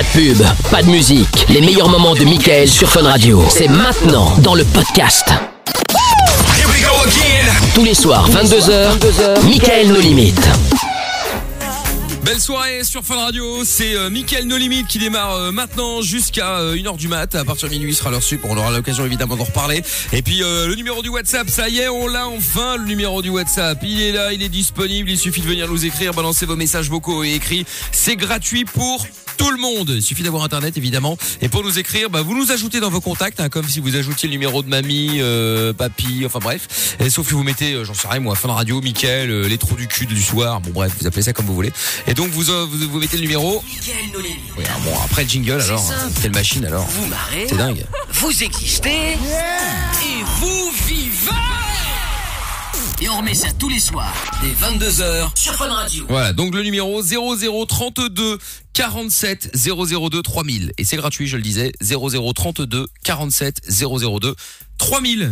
Pas de pub, pas de musique. Les meilleurs moments de Michael sur Fun Radio. C'est maintenant dans le podcast. Tous les soirs, 22h, 22h Michael No Limites. Belle soirée sur Fun Radio, c'est euh, Mickaël No Limite qui démarre euh, maintenant jusqu'à euh, 1h du mat. À partir de minuit, il sera l'heure sup, on aura l'occasion évidemment d'en reparler. Et puis euh, le numéro du WhatsApp, ça y est, on l'a enfin le numéro du WhatsApp. Il est là, il est disponible, il suffit de venir nous écrire, balancer vos messages vocaux et écrits. C'est gratuit pour tout le monde. Il suffit d'avoir internet évidemment. Et pour nous écrire, bah, vous nous ajoutez dans vos contacts, hein, comme si vous ajoutiez le numéro de mamie, euh, papy, enfin bref. Sauf que vous mettez, euh, j'en sais rien moi, Fun Radio, Mickaël, euh, les trous du cul du soir. Bon bref, vous appelez ça comme vous voulez. Vous euh, vous, vous mettez le numéro. Oui, alors, bon après le jingle alors. hein. Quelle machine alors. Vous marrez, C'est dingue. vous existez et vous vivez. Et on remet ça tous les soirs, dès 22h sur Fun Radio. Voilà, donc le numéro 0032 47 002 3000 et c'est gratuit, je le disais, 0032 47 002 3000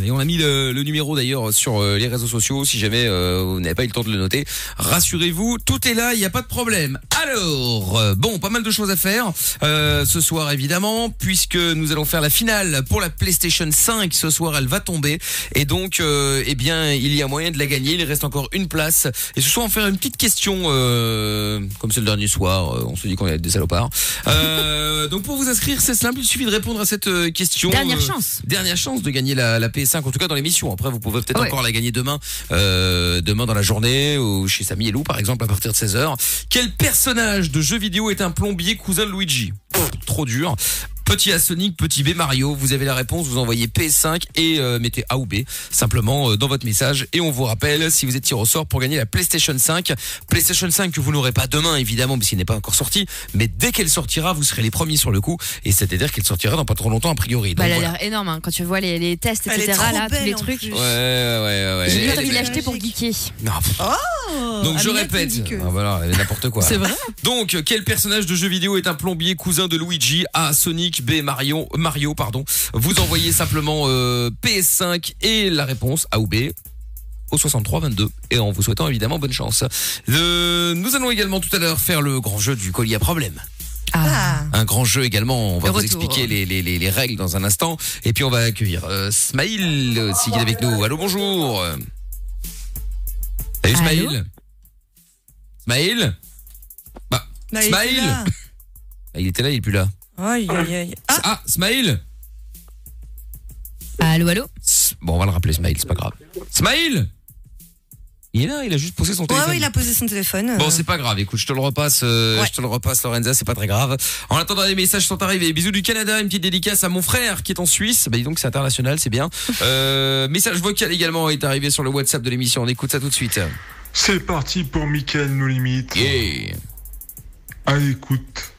et on a mis le, le numéro d'ailleurs sur euh, les réseaux sociaux si jamais euh, vous n'avez pas eu le temps de le noter. Rassurez-vous, tout est là, il n'y a pas de problème. Alors, euh, bon, pas mal de choses à faire euh, ce soir évidemment puisque nous allons faire la finale pour la PlayStation 5 ce soir, elle va tomber et donc euh, eh bien, il y a moyen de la gagner, il reste encore une place et ce soir on va faire une petite question euh, comme c'est le dernier soir, on se dit qu'on est des salopards. Euh, donc pour vous inscrire, c'est simple, il suffit de répondre à cette question. Dernière chance. Dernière chance de gagner la, la PS5, en tout cas dans l'émission. Après, vous pouvez peut-être Ouais. encore la gagner demain, euh, demain dans la journée, ou chez Samy et Lou, par exemple, à partir de 16h. Quel personnage de jeu vidéo est un plombier cousin de Luigi? Pff, Trop dur. Petit A Sonic, petit B Mario, vous avez la réponse, vous envoyez PS5 et euh, mettez A ou B simplement euh, dans votre message et on vous rappelle si vous êtes tiré au sort pour gagner la PlayStation 5. PlayStation 5 que vous n'aurez pas demain évidemment parce qu'il n'est pas encore sorti, mais dès qu'elle sortira, vous serez les premiers sur le coup et c'est-à-dire qu'elle sortira dans pas trop longtemps a priori. Bah, elle a voilà. l'air énorme hein. quand tu vois les, les tests, Elle est etc. trop Là, tous belle, les en trucs. plus. Ouais, ouais, ouais. J'ai l'acheter pour geeker. Non, pff, Oh, Donc je répète, que- Ah, voilà, n'importe quoi. C'est vrai Donc quel personnage de jeu vidéo est un plombier cousin de Luigi A Sonic B Mario Mario pardon. Vous envoyez simplement euh, PS5 et la réponse A ou B au 63 22 et en vous souhaitant évidemment bonne chance. Euh, nous allons également tout à l'heure faire le grand jeu du collier à problème. Ah. Un grand jeu également, on va Le vous retour. expliquer les, les, les, les règles dans un instant et puis on va accueillir euh, Smaïl euh, s'il est avec nous. Allô bonjour. Smaïl. Smaïl Bah Bah, il était Smaïl là. Ah, Il était là, il est plus là. Aïe, aïe, aïe. Ah, Ah, Smaïl Allô, allô Bon, on va le rappeler, Smaïl, c'est pas grave. Smaïl Il est là, il a juste posé son téléphone. ouais, il a posé son téléphone. Bon, euh. c'est pas grave. Écoute, je te le repasse, euh, Ouais. je te le repasse, Lorenza, c'est pas très grave. En attendant, les messages sont arrivés. Bisous du Canada, une petite dédicace à mon frère qui est en Suisse. Bah, dis donc, c'est international, c'est bien. Euh, message vocal également est arrivé sur le WhatsApp de l'émission. On écoute ça tout de suite. C'est parti pour Mickaël No Limites. Yeah. À l'écoute,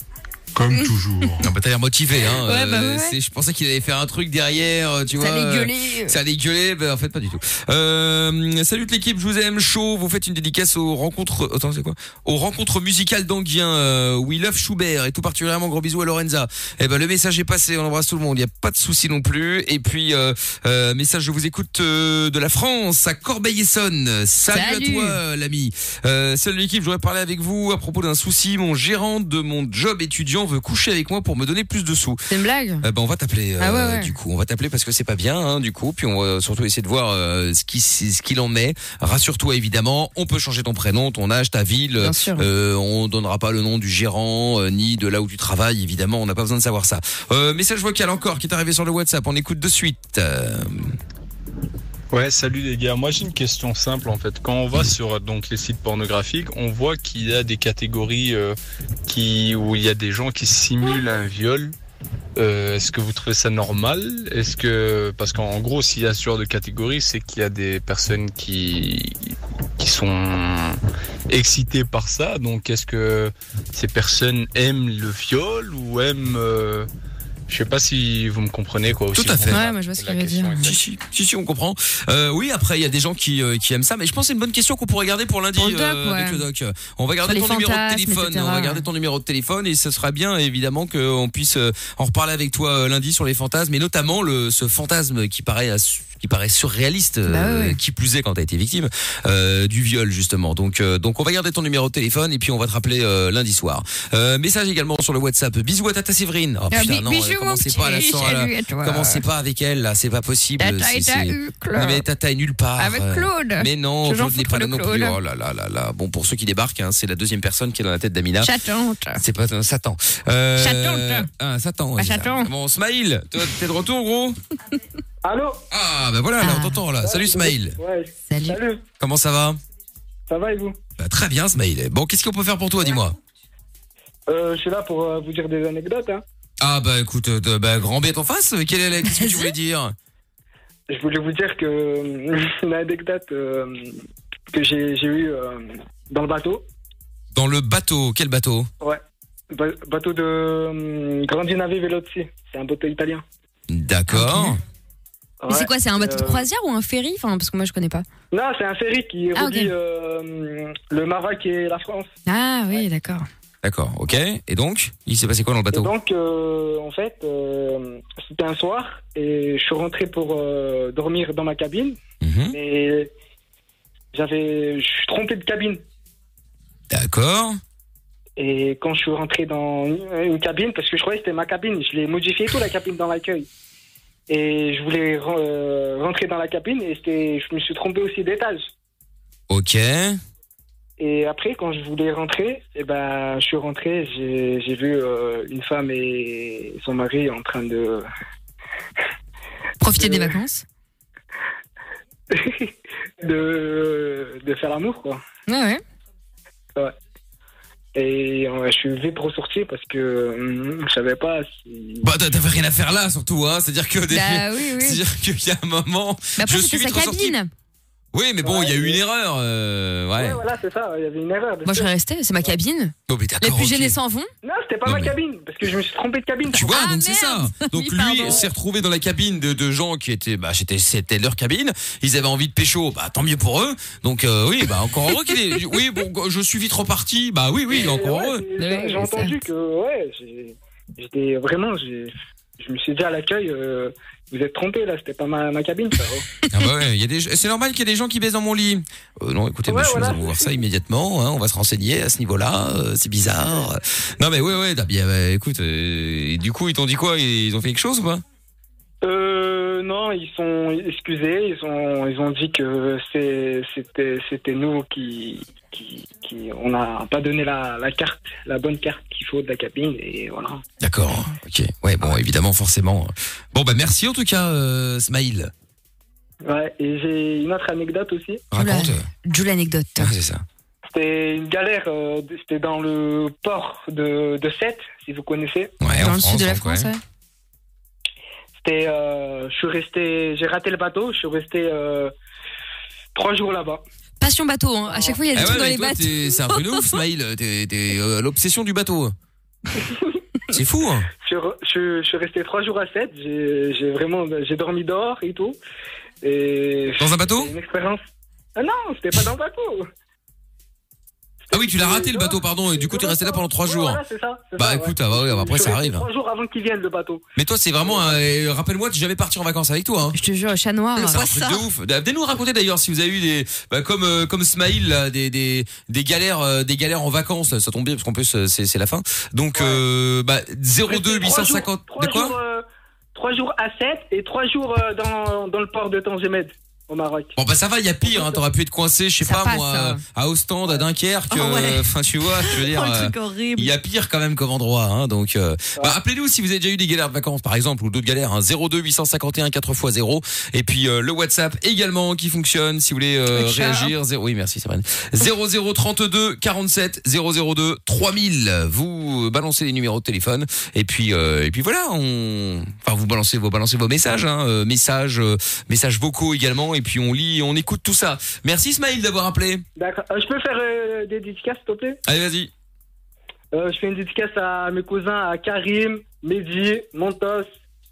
comme toujours. Non, bah, t'as l'air motivé, hein. Ouais, bah, ouais, ouais. c'est- je pensais qu'il allait faire un truc derrière, euh, tu Ça vois. allait euh, gueuler. Ça allait gueuler, ben en fait pas du tout. Euh, salut toute l'équipe, je vous aime chaud. Vous faites une dédicace aux rencontres, attends c'est quoi? Aux rencontres musicales d'Anguien, euh, We Love Schubert et tout particulièrement gros bisous à Lorenza. Eh ben le message est passé, on embrasse tout le monde, il y a pas de souci non plus. Et puis euh, euh, message, je vous écoute euh, de la France à Corbeil-Essonne. Salut, Salut. à toi l'ami. Euh, salut l'équipe, j'aurais parlé avec vous à propos d'un souci. Mon gérant de mon job étudiant veut coucher avec moi pour me donner plus de sous. C'est une blague? Euh, ben, on va t'appeler Ah ouais, euh, ouais. du coup. On va t'appeler parce que c'est pas bien hein, du coup. Puis on va surtout essayer de voir euh, ce qui ce qu'il en est. Rassure-toi évidemment on peut changer ton prénom ton âge ta ville. Bien sûr. euh, on donnera pas le nom du gérant ni de là où tu travailles évidemment. On n'a pas besoin de savoir ça. Message vocal encore qui est arrivé sur le WhatsApp. On écoute de suite Ouais, salut les gars. Moi j'ai une question simple en fait. Quand on va sur donc les sites pornographiques, on voit qu'il y a des catégories euh, qui où il y a des gens qui simulent un viol. Euh, Est-ce que vous trouvez ça normal? Est-ce que parce qu'en gros, s'il y a ce genre de catégorie, c'est qu'il y a des personnes qui qui sont excitées par ça. Donc est-ce que ces personnes aiment le viol ou aiment euh, Je sais pas si vous me comprenez quoi. Tout aussi à fait. Ouais, moi, je vois ce dire. Si, si, si, si, on comprend. Euh, oui, après, il y a des gens qui, euh, qui aiment ça, mais je pense que c'est une bonne question qu'on pourrait garder pour lundi Pour le doc, euh, avec ouais. le doc. On va garder Sur ton numéro de téléphone. etc., On va garder ton numéro de téléphone et ce sera bien, évidemment, qu'on puisse euh, en reparler avec toi lundi sur les fantasmes, et notamment le, ce fantasme qui paraît, ass- qui paraît surréaliste, euh, Bah ouais, ouais. qui plus est quand t'as été victime euh, du viol, justement. Donc, euh, donc, on va garder ton numéro de téléphone et puis on va te rappeler euh, lundi soir. Euh, message également sur le WhatsApp. Bisous à Tata Séverine. Oh, Ah, putain, non, euh, commencez pas à la toi. Commencez pas avec elle, là, c'est pas possible. Tata est à Uccle. Non, mais Tata est nulle part. Avec Euh, Claude. Mais non, Claude n'est pas là non plus. Oh là là là là. Bon, pour ceux qui débarquent, hein, c'est la deuxième personne qui est dans la tête d'Amina. Chatante. C'est pas un Satan. Euh, Chatante. Ah, Satan. Ça. Chaton. Bon, toi, t'es de retour, gros? Allô Ah, bah voilà, là, on Ah. t'entend, là. Salut, Smaïl. Ouais, Salut. salut, Comment ça va ça va et vous Bah, Très bien, Smaïl. Bon, qu'est-ce qu'on peut faire pour toi, dis-moi euh, Je suis là pour euh, vous dire des anecdotes. Hein. Ah, bah écoute, euh, de- bah, grand bien en face. Quelle est la... Qu'est-ce que tu voulais dire Je voulais vous dire que euh, une anecdote euh, que j'ai j'ai eue euh, dans le bateau. Dans le bateau, quel bateau Ba- bateau de euh, Grandinave Velozzi. C'est un bateau italien. D'accord. Mais c'est quoi C'est un bateau de Euh, croisière ou un ferry? Enfin, parce que moi, je connais pas. Non, c'est un ferry qui Ah, relie euh, le Maroc et la France. Ah oui, d'accord. D'accord, ok. Et donc, il s'est passé quoi dans le Et bateau donc, euh, en fait, euh, c'était un soir et je suis rentré pour euh, dormir dans ma cabine. Mhm. Et j'avais, je suis trompé de cabine. D'accord. Et quand je suis rentré dans une une cabine, parce que je croyais que c'était ma cabine, je l'ai modifié tout la cabine dans l'accueil. Et je voulais re- euh, rentrer dans la cabine et c'était, je me suis trompé aussi d'étage. Ok. Et après, quand je voulais rentrer, eh ben, je suis rentré, j'ai j'ai vu euh, une femme et son mari en train de Profiter des vacances. de, de faire l'amour, quoi. Ouais, ouais. Et euh, je suis vite ressorti parce que hum, je savais pas si. Bah, t'a- t'avais rien à faire là, surtout, hein. C'est-à-dire que des... Bah oui, oui. C'est-à-dire qu'il y a un moment. Mais après, je suis sa ressorti. cabine. Oui, mais bon, Ouais, il y a eu une erreur. euh, ouais. Ouais, voilà, c'est ça, il y avait une erreur. bien Moi, je sûr. serais restée. C'est ma cabine. Bon, mais Les d'accord. plus ok. gênés s'en vont. Non, c'était pas Non, ma mais- cabine, parce que je me suis trompé de cabine. Tu vois, Ah, donc c'est ça. Donc Oui, lui pardon. s'est retrouvé dans la cabine de, de gens qui étaient, bah, c'était, c'était leur cabine. Ils avaient envie de pécho, bah, tant mieux pour eux. Donc, euh, oui, bah, encore heureux qu'il est. Oui, bon, je suis vite reparti. Bah, oui, oui, Et encore ouais, heureux. j'ai- Ouais, J'ai ouais, entendu que, ouais, j'ai- j'étais vraiment, j'ai- je me suis dit à l'accueil, euh, vous êtes trompé là, c'était pas ma, ma cabine, ça. oh. Ah bah ouais, il y a des, c'est normal qu'il y ait des gens qui baissent dans mon lit. Euh, non, écoutez, Ouais, monsieur, voilà. nous allons voir ça immédiatement. Hein, on va se renseigner à ce niveau-là. euh, c'est bizarre. Non, mais ouais, ouais, bien, bah, écoute. euh, et du coup, ils t'ont dit quoi Ils ont fait quelque chose ou pas? Euh, non, ils sont excusés, ils ont, ils ont dit que c'est, c'était, c'était nous qui, qui, qui, on n'a pas donné la, la carte, la bonne carte qu'il faut de la cabine, et voilà. D'accord. Ok. Ouais, bon, évidemment, forcément. Bon, bah merci en tout cas, euh, Smaïl. Ouais, et j'ai une autre anecdote aussi. Raconte. Joue l'anecdote. Ah, c'est ça. C'était une galère, euh, c'était dans le port de, de Sète, si vous connaissez. Ouais, Dans en le France, sud de la ouais. C'était, euh, je suis resté, j'ai raté le bateau, je suis resté euh, trois jours là-bas. Passion bateau. hein. À chaque fois, il y a des Ah trucs ouais, dans mais les toi, bateaux. t'es- c'est un truc de ouf, Smaïl. T'es, t'es, euh, l'obsession du bateau. C'est fou, hein. Je, suis re- je, je suis resté trois jours à Sète, j'ai, j'ai vraiment, j'ai dormi dehors et tout. Et Dans un bateau? une expérience. Ah non, c'était pas dans le bateau. Ah oui, tu l'as raté le bateau, pardon, et du coup, t'es resté là pendant trois Ouais, jours. Voilà, c'est ça. c'est Bah ça, écoute, ouais. ah bah après Je ça arrive. Trois jours avant qu'il vienne le bateau. Mais toi, c'est vraiment un... euh, Rappelle-moi, tu jamais parti en vacances avec toi, hein. Je te jure, chat noir. C'est un truc de ouf. Venez nous raconter d'ailleurs si vous avez eu des, bah, comme euh, comme Smaïl, là, des, des des galères, euh, des galères en vacances. Ça tombe bien parce qu'en plus euh, c'est c'est la fin. Donc euh, bah 02 Resté trois 850 jours- de trois quoi jours, euh, Trois jours à Sète et trois jours euh, dans, dans le port de Tangemed, au Maroc. Bon bah ça va, il y a pire. Hein, T'aurais pu être coincé, je sais Ça pas passe, moi, euh, à Ostende, à Dunkerque. Ah ouais. euh, Enfin tu vois, je veux dire. Oh, le euh, horrible. Il y a pire quand même comme endroit, hein, donc euh, bah, appelez-nous si vous avez déjà eu des galères de vacances par exemple ou d'autres galères, hein, 02 851 4x0 et puis euh, le WhatsApp également qui fonctionne si vous voulez euh, réagir. Zéro- oui merci c'est vrai. 0032 47 002 3000. Vous euh, balancez les numéros de téléphone et puis euh, et puis voilà, on enfin vous balancez vos balancez vos messages, hein, euh, messages euh, messages vocaux également et puis on lit, on écoute tout ça. Merci Ismaël d'avoir appelé. D'accord. Euh, je peux faire euh, des dédicaces, s'il te plaît? Allez vas-y. Euh, Je fais une dédicace à mes cousins, à Karim, Mehdi, Montos,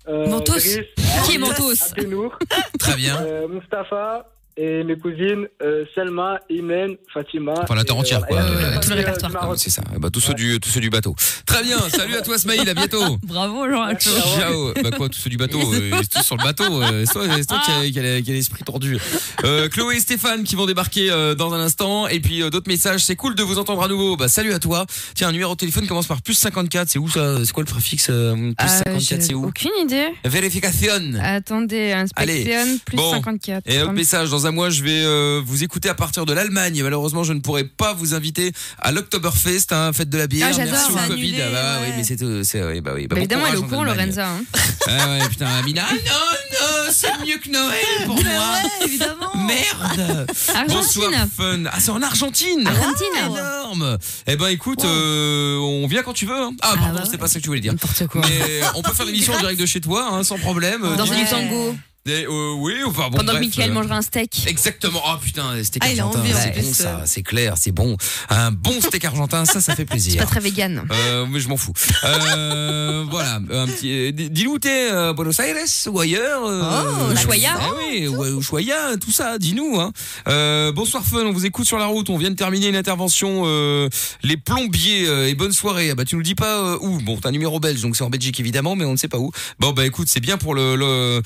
euh, Mentos Driss, Qui est Mentos? Abdenour, Très bien. euh, Mustapha et mes cousines euh, Selma, Imen, Fatima. Enfin, la terre entière, euh, quoi. tout le euh, répertoire, c'est ça. Bah, tous ceux du tous ceux du bateau. Très bien. Salut à toi Smaïl. À bientôt. Bravo, Jean Ciao. Bah quoi, tous ceux du bateau, euh, ils sont tous sur le bateau. euh, C'est toi, c'est toi qui a, qui a- qui a l'esprit tordu. Euh, Chloé et Stéphane qui vont débarquer euh, dans un instant. Et puis euh, d'autres messages. C'est cool de vous entendre à nouveau. Bah salut à toi. Tiens, un numéro de téléphone commence par plus 54. C'est où ça? C'est quoi le préfixe euh, Plus Euh, 54, j'ai c'est où? Aucune idée. Vérification. Attendez, inspection plus Bon. 54. Et un message, dans un mois, je vais euh, vous écouter à partir de l'Allemagne. Malheureusement, je ne pourrai pas vous inviter à l'Oktoberfest, hein, fête de la bière. Ah, Merci au Covid. ah bah oui, mais c'est euh, c'est ouais, bah oui. Bah, Bah, bon évidemment, elle est au courant. Lorenza. Hein. Ah ouais, putain, Amina. Ah non, non, c'est mieux que Noël pour moi. évidemment. Merde. Bonsoir Argentine. fun. Ah, c'est en Argentine. Argentine. Énorme. Eh ben écoute, euh, on vient quand tu veux. hein. Ah, Ah, pardon, bah c'était pas ça que tu voulais dire. N'importe quoi. Mais on peut faire l'émission en direct de chez toi, hein, sans problème. Dans Euh, un tango. Et, euh, oui, enfin bon. Pendant que bref, Michael euh, mangera un steak. Exactement. Oh putain, steak Ah, argentin, c'est bon ça, euh. c'est clair, c'est bon. Un bon steak argentin, ça, ça fait C'est plaisir. pas très vegan. Euh, mais je m'en fous. Euh, voilà, un petit. euh, Dis-nous t'es, euh, Buenos Aires ou ailleurs Oh, Ushuaia. Ah oui, ouais, Ushuaia, tout ça. Dis-nous. Hein. Euh, bonsoir Fun, on vous écoute sur la route. On vient de terminer une intervention. euh, les plombiers euh, et bonne soirée. Ah bah tu nous dis pas où? Bon, t'as un numéro belge, donc c'est en Belgique évidemment, mais on ne sait pas où. Bon bah écoute, c'est bien pour le le-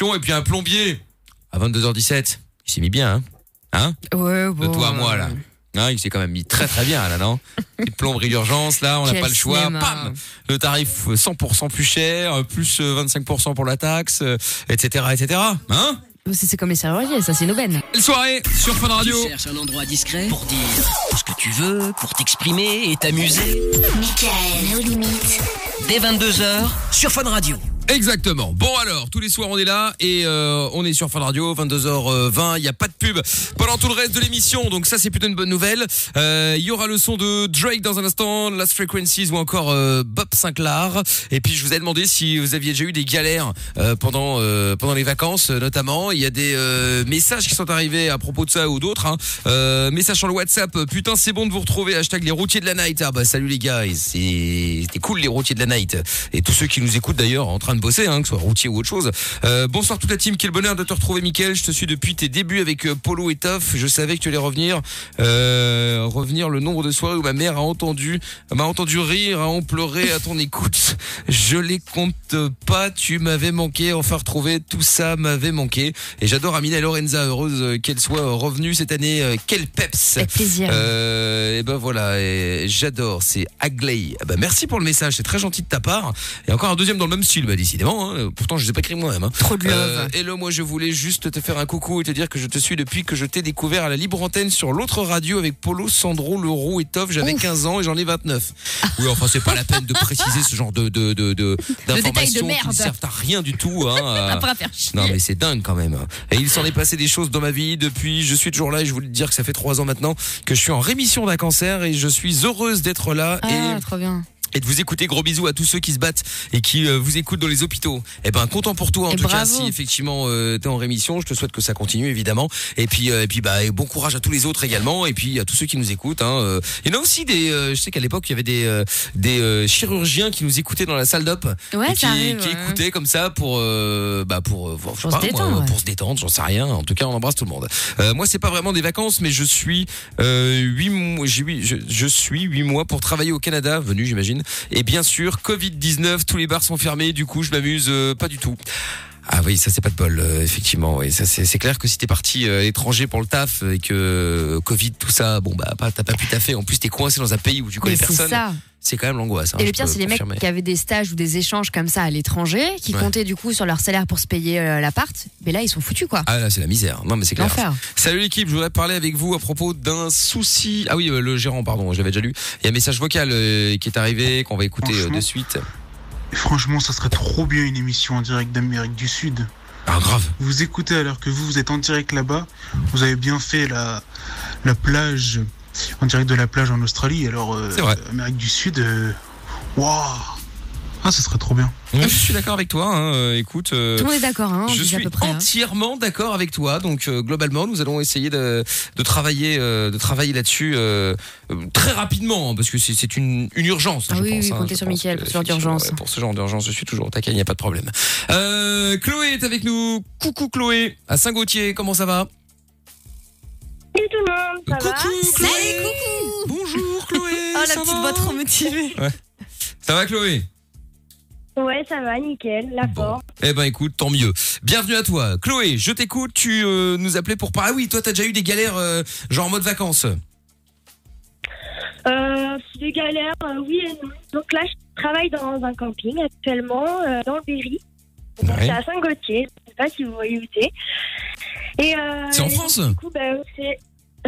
et puis un plombier à 22h17. Il s'est mis bien, hein. Hein? Ouais, de bon. toi à moi euh, là. Hein, il s'est quand même mis très très bien là, non? Petite plomberie d'urgence, là, on n'a pas le choix. cinéma. Pam Le tarif euh, 100% plus cher, euh, plus euh, 25% pour la taxe, euh, etc., etc. Hein? C'est c'est comme les serruriers, ça c'est une aubaine. Belle soirée sur Fun Radio. Tu cherches un endroit discret pour dire ce que tu veux, pour t'exprimer et t'amuser. Michael, nos limites. Dès 22h sur Fun Radio. Exactement. Bon alors, tous les soirs on est là et euh, on est sur Fun Radio, 22h20, il n'y a pas de pub pendant tout le reste de l'émission, donc ça c'est plutôt une bonne nouvelle. Euh, Il y aura le son de Drake dans un instant, Last Frequencies ou encore euh, Bob Sinclair. Et puis je vous ai demandé si vous aviez déjà eu des galères euh, pendant euh, pendant les vacances notamment. Il y a des messages qui sont arrivés à propos de ça ou d'autres. Hein. Message sur le WhatsApp, putain c'est bon de vous retrouver, hashtag les routiers de la night. Ah bah salut les gars, c'était cool les routiers de la night. Et tous ceux qui nous écoutent d'ailleurs en train de bosser, hein, que ce soit routier ou autre chose. Euh, bonsoir toute la team, quel bonheur de te retrouver Mickaël. Je te suis depuis tes débuts avec euh, Polo et Toff. Je savais que tu allais revenir. Euh, revenir le nombre de soirées où ma mère a entendu, m'a entendu rire, a en pleurer à ton écoute. Je les compte pas, tu m'avais manqué. Enfin retrouver tout ça m'avait manqué. Et j'adore Amina et Lorenza, heureuse qu'elle soit revenue cette année. Quel peps Avec plaisir. et ben voilà, j'adore, c'est Agley. Ah bah merci pour le message, c'est très gentil de ta part. Et encore un deuxième dans le même style, bah décidément. hein. Pourtant, je les ai pas écrit moi-même. Hein. Trop de love. Euh, hello, moi je voulais juste te faire un coucou et te dire que je te suis depuis que je t'ai découvert à la libre antenne sur l'autre radio avec Polo, Sandro, Leroux et Toff. J'avais Ouf. 15 ans et j'en ai 29. Oui, enfin c'est pas la peine de préciser ce genre de de de de- d'informations qui ne servent à rien du tout. Hein, chier. non mais c'est dingue quand même. Et il s'en est passé des choses dans ma vie depuis. Je suis toujours là et je voulais te dire que ça fait trois ans maintenant que je suis en rémission d'un cancer et je suis heureuse d'être là Ah, et trop bien. Et de vous écouter. Gros bisous à tous ceux qui se battent et qui euh, vous écoutent dans les hôpitaux. Eh ben, content pour toi en Et tout cas. Si effectivement euh, t'es en rémission, je te souhaite que ça continue évidemment. Et puis, euh, et puis bah, et bon courage à tous les autres également. Et puis à tous ceux qui nous écoutent. Hein. Il y en a aussi des. je sais qu'à l'époque il y avait des des chirurgiens qui nous écoutaient dans la salle d'op Ouais, qui, arrive. qui ouais. écoutaient comme ça pour bah pour je Pour pas, se moi, détendre, ouais. pour se détendre. J'en sais rien. En tout cas, on embrasse tout le monde. Moi, c'est pas vraiment des vacances, mais je suis euh, huit mois. je suis huit mois pour travailler au Canada, venu j'imagine. Et bien sûr, Covid 19, tous les bars sont fermés. Du coup, je m'amuse euh, pas du tout. Ah oui, ça c'est pas de bol, euh, effectivement. Oui, ça c'est c'est clair que si t'es parti euh, à l'étranger pour le taf et que euh, Covid tout ça, bon bah pas- t'as pas pu taffer. En plus t'es coincé dans un pays où tu connais Mais c'est personne. ça. C'est quand même l'angoisse. hein, Et le pire, c'est les mecs qui avaient des stages ou des échanges comme ça à l'étranger, qui Ouais. comptaient du coup sur leur salaire pour se payer euh, l'appart. Mais là, ils sont foutus, quoi. Ah là c'est la misère. Non mais c'est clair. L'enfer. Salut l'équipe, je voudrais parler avec vous à propos d'un souci. Ah oui, euh, le gérant, pardon, j'avais déjà lu. Il y a un message vocal euh, qui est arrivé qu'on va écouter euh, de suite. Et franchement, ça serait trop bien une émission en direct d'Amérique du Sud. Ah grave. Vous écoutez alors que vous, vous êtes en direct là-bas. Vous avez bien fait la, la plage, en direct de la plage en Australie. Alors, euh. Amérique du Sud, euh, waouh Ah, ce serait trop bien. Je suis d'accord avec toi. hein, euh, écoute, euh, Tout le monde est d'accord, hein, on je dit à suis peu près. hein. entièrement d'accord avec toi. Donc euh, globalement, nous allons essayer de, de travailler, euh, de travailler là-dessus très rapidement, hein, parce que c'est une, une urgence. Ah je oui, pense, oui, hein, comptez je sur que, pour ce genre d'urgence. ouais, pour ce genre d'urgence, je suis toujours au taquet, il n'y a pas de problème. Euh, Chloé est avec nous. Coucou Chloé, à Saint-Gauthier, comment ça va? Salut tout le monde, ça va? Coucou Chloé. Bonjour Chloé. Oh, la ça petite va? voix trop motivée. Ça va Chloé? Ouais, ça va, nickel, la forme. Eh ben écoute, tant mieux. Bienvenue à toi. Chloé, je t'écoute, tu euh, nous appelais pour parler. Ah oui, toi t'as déjà eu des galères euh, genre en mode vacances. Euh, des galères, euh, oui et non. Donc là, je travaille dans un camping actuellement, dans le Berry. Ouais. c'est à Saint-Gauthier, je sais pas si vous voyez où c'est. Et, C'est en France Du coup, bah, c'est...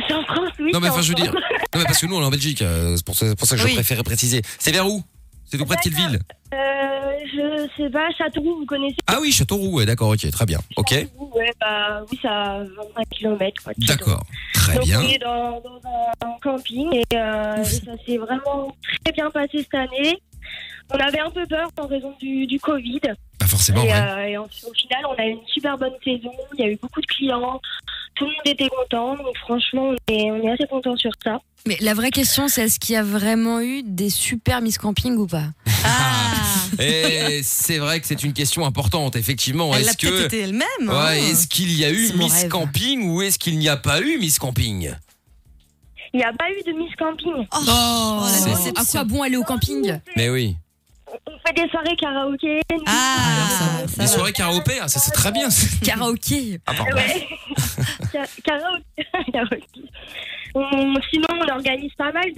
C'est en France, oui. non mais enfin en je veux dire, non mais parce que nous on est en Belgique, c'est pour ça, pour ça que je préférais préciser. C'est vers où? C'est tout près de quelle ville Euh, je sais pas, Châteauroux, vous connaissez Ah oui, Châteauroux. Ouais, d'accord, ok, très bien. Ok, Châteauroux, Ouais, bah oui, ça a 25 km. Quoi, de Châteauroux. d'accord, très Donc bien. on est dans, dans un camping et, euh, et ça s'est vraiment très bien passé cette année. On avait un peu peur en raison du, du Covid. Pas forcément. et, ouais. euh, et en- au final, on a eu une super bonne saison. Il y a eu beaucoup de clients. Tout le monde était content. Donc franchement, on est, on est assez content sur ça. Mais la vraie question, c'est est-ce qu'il y a vraiment eu des super Miss Camping ou pas Ah, Et c'est vrai que c'est une question importante, effectivement. elle l'a Est-ce peut-être que été elle-même. hein. Ouais, est-ce qu'il y a eu Miss rêve. Camping ou est-ce qu'il n'y a pas eu Miss Camping? Il n'y a pas eu de Miss Camping. Oh, Oh, déception. À quoi bon aller au camping? Mais oui. On fait des soirées karaoké. nous. Ah, Alors, ça va. soirées karaoké, ah, ça c'est très bien. Karaoké Ah, pardon. Ouais. Karaoké. On- sinon, on organise pas mal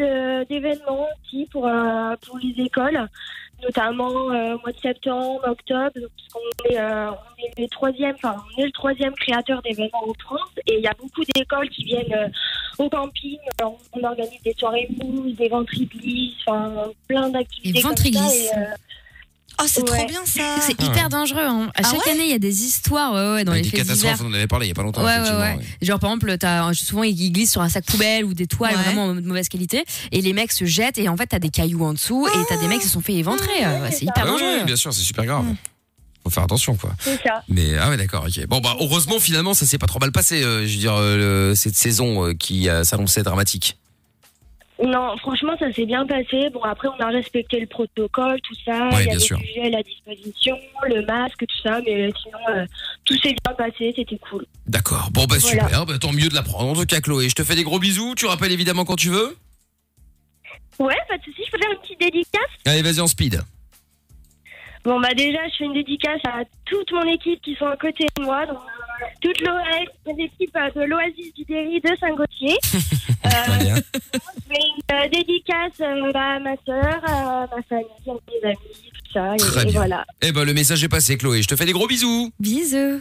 d'événements aussi pour, euh, pour les écoles, notamment euh, au mois de septembre, octobre, parce qu'on est, euh, on est, troisième, enfin, on est le troisième créateur d'événements en France et il y a beaucoup d'écoles qui viennent euh, au camping. Alors, on organise des soirées mousse, des ventriplis, enfin plein d'activités. Des Oh, c'est trop bien ça. C'est hyper dangereux. Hein. À Ah chaque ouais année, il y a des histoires ouais, ouais, dans Avec les des faits divers. catastrophes, on en avait parlé il y a pas longtemps. Ouais, ouais, effectivement, ouais. Genre, par exemple, t'as, souvent, ils glissent sur un sac poubelle ou des toiles Ouais. vraiment de mauvaise qualité. Et les mecs se jettent et en fait, t'as des cailloux en dessous et t'as des mecs qui se sont fait éventrer. Euh, C'est hyper Ouais, dangereux. ouais, bien sûr, c'est super grave. Faut faire attention, quoi. c'est ça. Mais ah ouais, d'accord, ok. Bon bah heureusement finalement ça s'est pas trop mal passé. euh, je veux dire euh, le- cette saison euh, qui euh, s'annonçait dramatique. Non, franchement, ça s'est bien passé. Bon, après, on a respecté le protocole, tout ça. Ouais, Il y avait sûr. du gel à disposition, le masque, tout ça. Mais sinon, euh, tout s'est bien passé. C'était cool. D'accord. Bon bah Voilà. super. Bah, tant mieux de l'apprendre. En tout cas Chloé, je te fais des gros bisous. Tu rappelles évidemment quand tu veux. Ouais, pas de souci. Je peux faire une petite dédicace Allez vas-y en speed. Bon, bah déjà, je fais une dédicace à toute mon équipe qui sont à côté de moi. Donc, euh, toute l'équipe euh, de l'Oasis du Berry de Saint-Gauthier. Très bien. Je fais une euh, dédicace euh, à ma soeur, à ma famille, à mes amis, tout ça. Très et bien. voilà. Eh ben le message est passé Chloé. Je te fais des gros bisous. Bisous.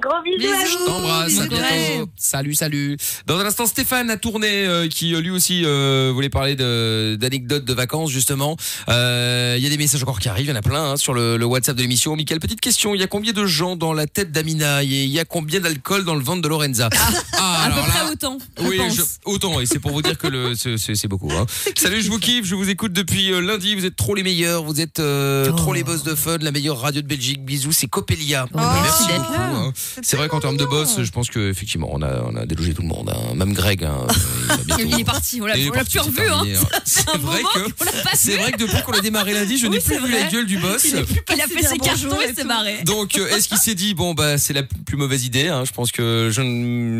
Gros bisous, vous. T'embrasse, à bientôt. Salut, salut. Dans un instant, Stéphane a tourné, euh, qui euh, lui aussi euh, voulait parler d'anecdotes de vacances justement. Euh, Il y a des messages encore qui arrivent, il y en a plein hein, sur le, le WhatsApp de l'émission. Michael, petite question, il y a combien de gens dans la tête d'Amina et il y a combien d'alcool dans le ventre de Lorenza? Ah, À peu alors près là, autant. je oui, pense. je- autant, et c'est pour vous dire que c'est- beaucoup. Hein. Salut, je vous kiffe, je vous écoute depuis euh, lundi. Vous êtes trop les meilleurs, vous êtes euh, Oh. trop les boss de fun, la meilleure radio de Belgique. Bisous, c'est Coppelia. Oh, merci Merci beaucoup. C'est vrai qu'en termes de boss, je pense que effectivement, on a, on a délogé tout le monde. hein. Même Greg, hein, il bientôt- Il est parti, on l'a Il est on l'a parti, plus c'est revu. C'est vrai que c'est vrai que depuis qu'on a démarré lundi, je n'ai plus vu la gueule du boss. Il est plus Il a fait ses cartons et s'est barré. Donc, euh, est-ce qu'il s'est dit bon bah c'est la plus mauvaise idée hein, Je pense que je ne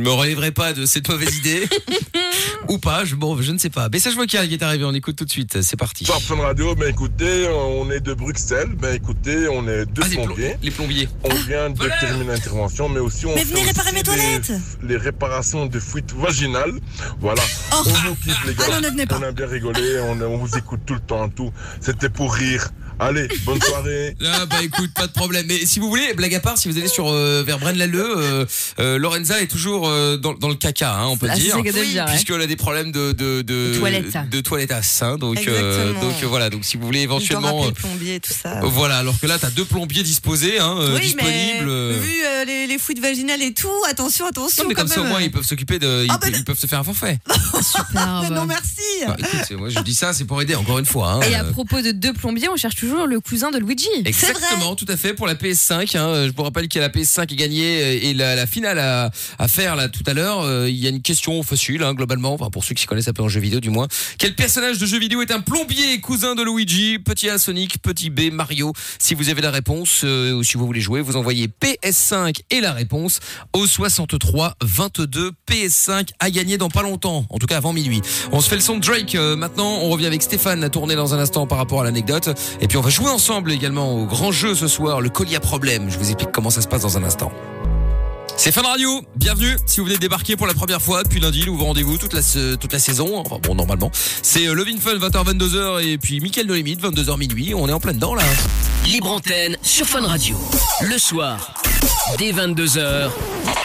me relèverai pas de cette mauvaise idée ou pas. Je, bon, je ne sais pas. Message vocal qui est arrivé. On écoute tout de suite. C'est parti. Par Fun Radio, ben écoutez, on est de Bruxelles, ben écoutez, on est deux Ah, plombiers. les plombiers. On vient de Voilà. terminer l'intervention, mais aussi on Mais fait venez réparer aussi mes toilettes. les, les réparations de fuites vaginales. Voilà. Oh. On vous kiffe les gars. Ah non, ne venez pas. On a bien rigolé, on, on vous écoute tout le temps, tout. C'était pour rire. Allez, bonne soirée. Ah bah écoute, pas de problème. Mais si vous voulez, blague à part, si vous allez sur euh, vers Braine-l'Alleud, euh, euh, Lorenza est toujours euh, dans, dans le caca, hein, on peut Ah, dire. ouais. Puisqu'elle a des problèmes de de de, De toilettes. de toilettas, hein, donc euh, Exactement. donc voilà. Donc si vous voulez éventuellement, le plombier et tout ça. euh, voilà. Alors que là, t'as deux plombiers disposés, hein, oui, mais disponibles. euh, vu euh, les, les fuites vaginales et tout. Attention, attention. Non, mais quand comme ça, au moins, ils peuvent s'occuper de. Ils, Ah, bah, ils peuvent se faire un forfait. Mais non, merci. Bah, écoute, moi, je dis ça, c'est pour aider, encore une fois. hein. Et à propos de deux plombiers, on cherche toujours le cousin de Luigi. Exactement, tout à fait pour la PS5. hein. Je vous rappelle qu'il y a la PS5 qui est gagnée euh, et la, la finale à, à faire là tout à l'heure. Euh, Il y a une question facile hein, globalement, enfin pour ceux qui connaissent un peu en jeu vidéo du moins. Quel personnage de jeu vidéo est un plombier cousin de Luigi? Petit A Sonic, petit B Mario. Si vous avez la réponse euh, ou si vous voulez jouer, vous envoyez PS5 et la réponse au 63 22 PS5 à gagner dans pas longtemps, en tout cas avant minuit. On se fait le son de Drake euh, maintenant. On revient avec Stéphane à tourner dans un instant par rapport à l'anecdote. Et puis on va jouer ensemble également au grand jeu ce soir, le collier à problème. Je vous explique comment ça se passe dans un instant. C'est Fun Radio, bienvenue. Si vous venez débarquer pour la première fois depuis lundi, nous vous rendez-vous toute la saison. Enfin bon, normalement, c'est euh, Love in Fun 20h 22h et puis Mickaël de Limite 22h minuit. On est en plein dedans là. Libre antenne sur Fun Radio. Le soir, dès 22h,